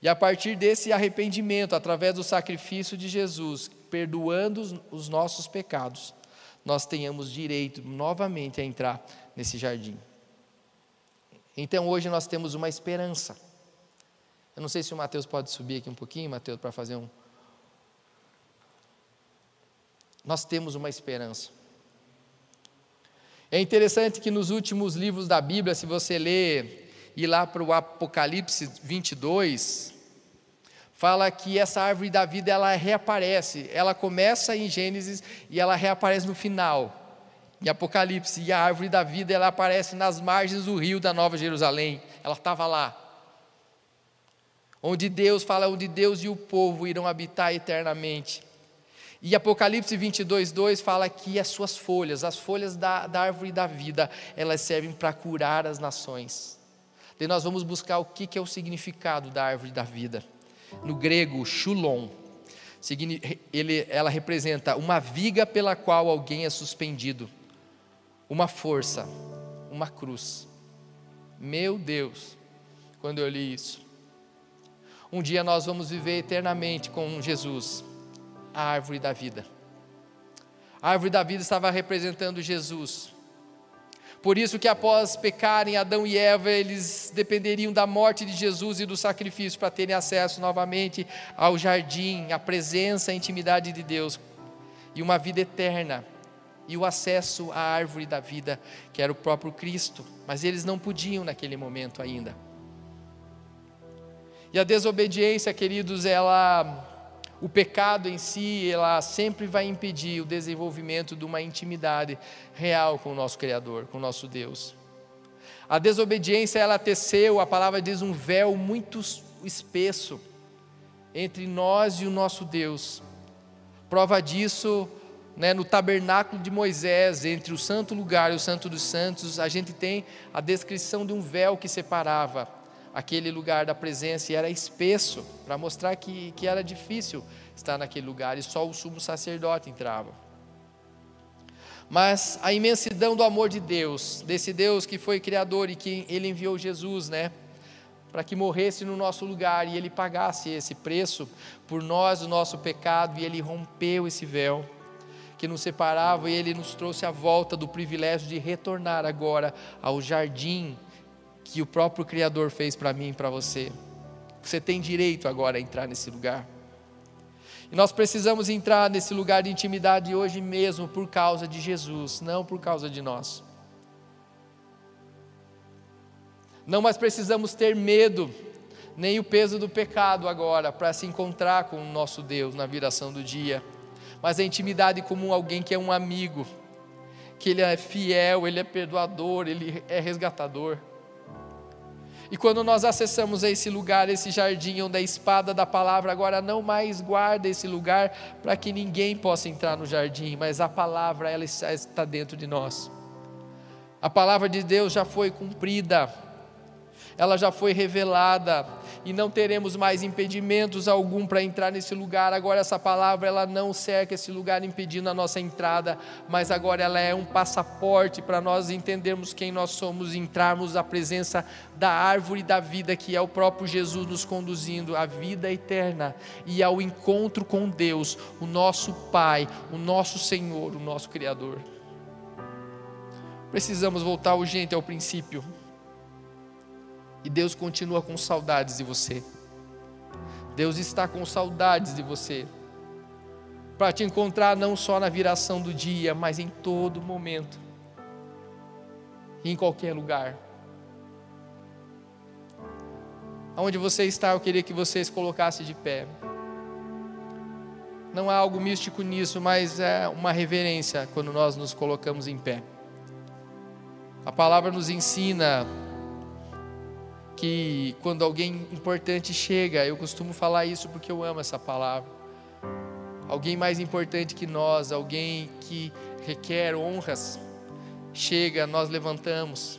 [SPEAKER 1] E a partir desse arrependimento, através do sacrifício de Jesus, perdoando os, os nossos pecados, nós tenhamos direito novamente a entrar nesse jardim. Então hoje nós temos uma esperança. Eu não sei se o Mateus pode subir aqui um pouquinho, Mateus, para fazer um. nós temos uma esperança. É interessante que nos últimos livros da Bíblia, se você ler e lá para o Apocalipse 22, fala que essa árvore da vida ela reaparece. Ela começa em Gênesis e ela reaparece no final. Em Apocalipse, e a árvore da vida ela aparece nas margens do rio da Nova Jerusalém. Ela estava lá. Onde Deus fala, onde Deus e o povo irão habitar eternamente. E Apocalipse 22, 2 fala que as suas folhas, as folhas da, da árvore da vida, elas servem para curar as nações. E nós vamos buscar o que, que é o significado da árvore da vida. No grego, shulon, ele, ela representa uma viga pela qual alguém é suspendido, uma força, uma cruz. Meu Deus, quando eu li isso. Um dia nós vamos viver eternamente com Jesus a árvore da vida. A árvore da vida estava representando Jesus. Por isso que após pecarem Adão e Eva, eles dependeriam da morte de Jesus e do sacrifício para terem acesso novamente ao jardim, à presença, à intimidade de Deus e uma vida eterna e o acesso à árvore da vida, que era o próprio Cristo, mas eles não podiam naquele momento ainda. E a desobediência, queridos, ela o pecado em si, ela sempre vai impedir o desenvolvimento de uma intimidade real com o nosso Criador, com o nosso Deus. A desobediência, ela teceu, a palavra diz, um véu muito espesso entre nós e o nosso Deus. Prova disso, né, no tabernáculo de Moisés, entre o santo lugar e o santo dos santos, a gente tem a descrição de um véu que separava aquele lugar da presença e era espesso, para mostrar que, que era difícil estar naquele lugar e só o sumo sacerdote entrava. Mas a imensidão do amor de Deus, desse Deus que foi criador e que ele enviou Jesus, né? Para que morresse no nosso lugar e ele pagasse esse preço por nós, o nosso pecado, e ele rompeu esse véu que nos separava e ele nos trouxe a volta do privilégio de retornar agora ao jardim que o próprio Criador fez para mim e para você. Você tem direito agora a entrar nesse lugar. E nós precisamos entrar nesse lugar de intimidade hoje mesmo por causa de Jesus, não por causa de nós. Não mais precisamos ter medo, nem o peso do pecado agora, para se encontrar com o nosso Deus na viração do dia, mas a intimidade como alguém que é um amigo, que ele é fiel, ele é perdoador, ele é resgatador. E quando nós acessamos esse lugar, esse jardim onde a espada da palavra agora não mais guarda esse lugar para que ninguém possa entrar no jardim, mas a palavra ela está dentro de nós. A palavra de Deus já foi cumprida ela já foi revelada e não teremos mais impedimentos algum para entrar nesse lugar. Agora essa palavra ela não cerca esse lugar impedindo a nossa entrada, mas agora ela é um passaporte para nós entendermos quem nós somos, entrarmos à presença da árvore da vida que é o próprio Jesus nos conduzindo à vida eterna e ao encontro com Deus, o nosso Pai, o nosso Senhor, o nosso Criador. Precisamos voltar urgente ao princípio. E Deus continua com saudades de você. Deus está com saudades de você. Para te encontrar não só na viração do dia, mas em todo momento. em qualquer lugar. Onde você está, eu queria que você se colocasse de pé. Não há algo místico nisso, mas é uma reverência quando nós nos colocamos em pé. A palavra nos ensina que quando alguém importante chega, eu costumo falar isso porque eu amo essa palavra. Alguém mais importante que nós, alguém que requer honras, chega, nós levantamos.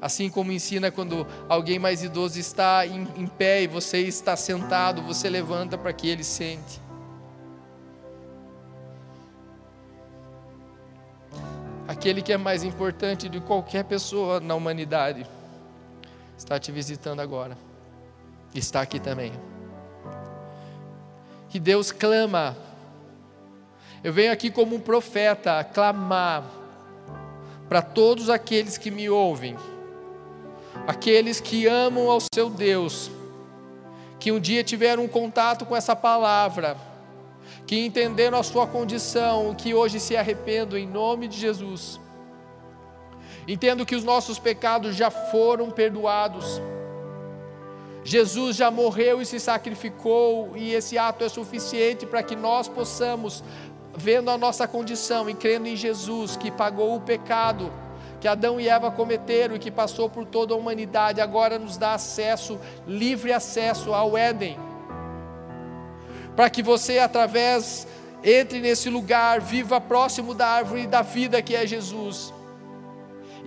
[SPEAKER 1] Assim como ensina quando alguém mais idoso está em, em pé e você está sentado, você levanta para que ele sente. Aquele que é mais importante de qualquer pessoa na humanidade está te visitando agora. Está aqui também. Que Deus clama. Eu venho aqui como um profeta clamar para todos aqueles que me ouvem, aqueles que amam ao seu Deus, que um dia tiveram um contato com essa palavra, que entenderam a sua condição, que hoje se arrependam em nome de Jesus. Entendo que os nossos pecados já foram perdoados. Jesus já morreu e se sacrificou, e esse ato é suficiente para que nós possamos, vendo a nossa condição e crendo em Jesus, que pagou o pecado que Adão e Eva cometeram e que passou por toda a humanidade, agora nos dá acesso, livre acesso ao Éden para que você, através, entre nesse lugar, viva próximo da árvore da vida que é Jesus,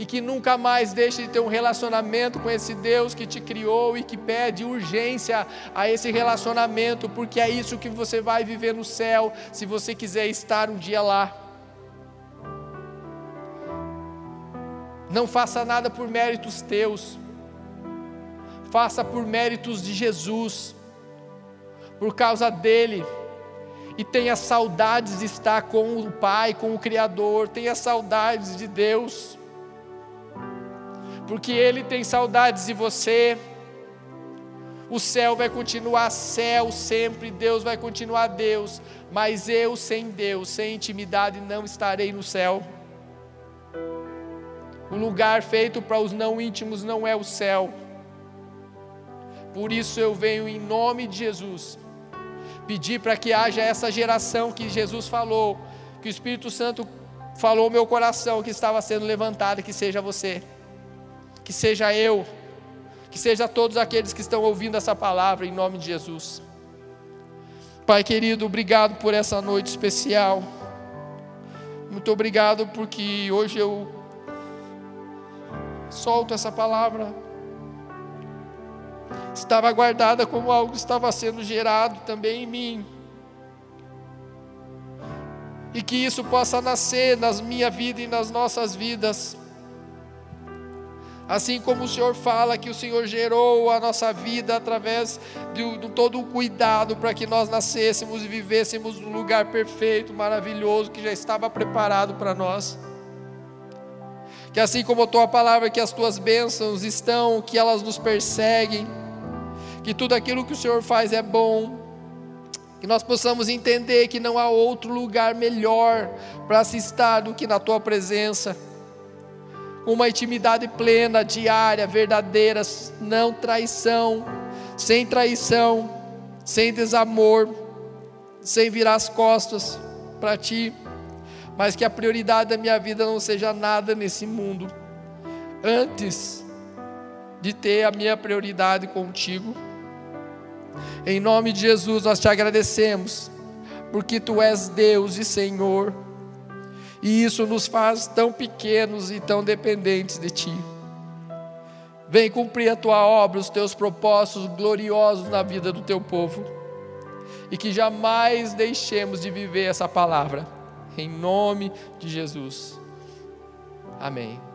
[SPEAKER 1] e que nunca mais deixe de ter um relacionamento com esse Deus que te criou e que pede urgência a esse relacionamento, porque é isso que você vai viver no céu, se você quiser estar um dia lá. Não faça nada por méritos teus, faça por méritos de Jesus por causa dele. E tenha saudades de estar com o Pai, com o Criador, tenha saudades de Deus, porque Ele tem saudades de você. O céu vai continuar céu sempre, Deus vai continuar Deus, mas eu sem Deus, sem intimidade, não estarei no céu. O lugar feito para os não íntimos não é o céu. Por isso eu venho em nome de Jesus pedir para que haja essa geração que Jesus falou, que o Espírito Santo falou meu coração que estava sendo levantada, que seja você, que seja eu, que seja todos aqueles que estão ouvindo essa palavra em nome de Jesus. Pai querido, obrigado por essa noite especial. Muito obrigado porque hoje eu solto essa palavra estava guardada como algo estava sendo gerado também em mim. E que isso possa nascer nas minha vida e nas nossas vidas. Assim como o Senhor fala que o Senhor gerou a nossa vida através de, de todo o cuidado para que nós nascêssemos e vivêssemos no lugar perfeito, maravilhoso, que já estava preparado para nós. Que assim como a tua palavra, que as tuas bênçãos estão, que elas nos perseguem, que tudo aquilo que o Senhor faz é bom, que nós possamos entender que não há outro lugar melhor para se estar do que na tua presença. Uma intimidade plena, diária, verdadeira, não traição, sem traição, sem desamor, sem virar as costas para ti, mas que a prioridade da minha vida não seja nada nesse mundo, antes de ter a minha prioridade contigo. Em nome de Jesus, nós te agradecemos, porque tu és Deus e Senhor, e isso nos faz tão pequenos e tão dependentes de ti. Vem cumprir a tua obra, os teus propósitos gloriosos na vida do teu povo, e que jamais deixemos de viver essa palavra, em nome de Jesus. Amém.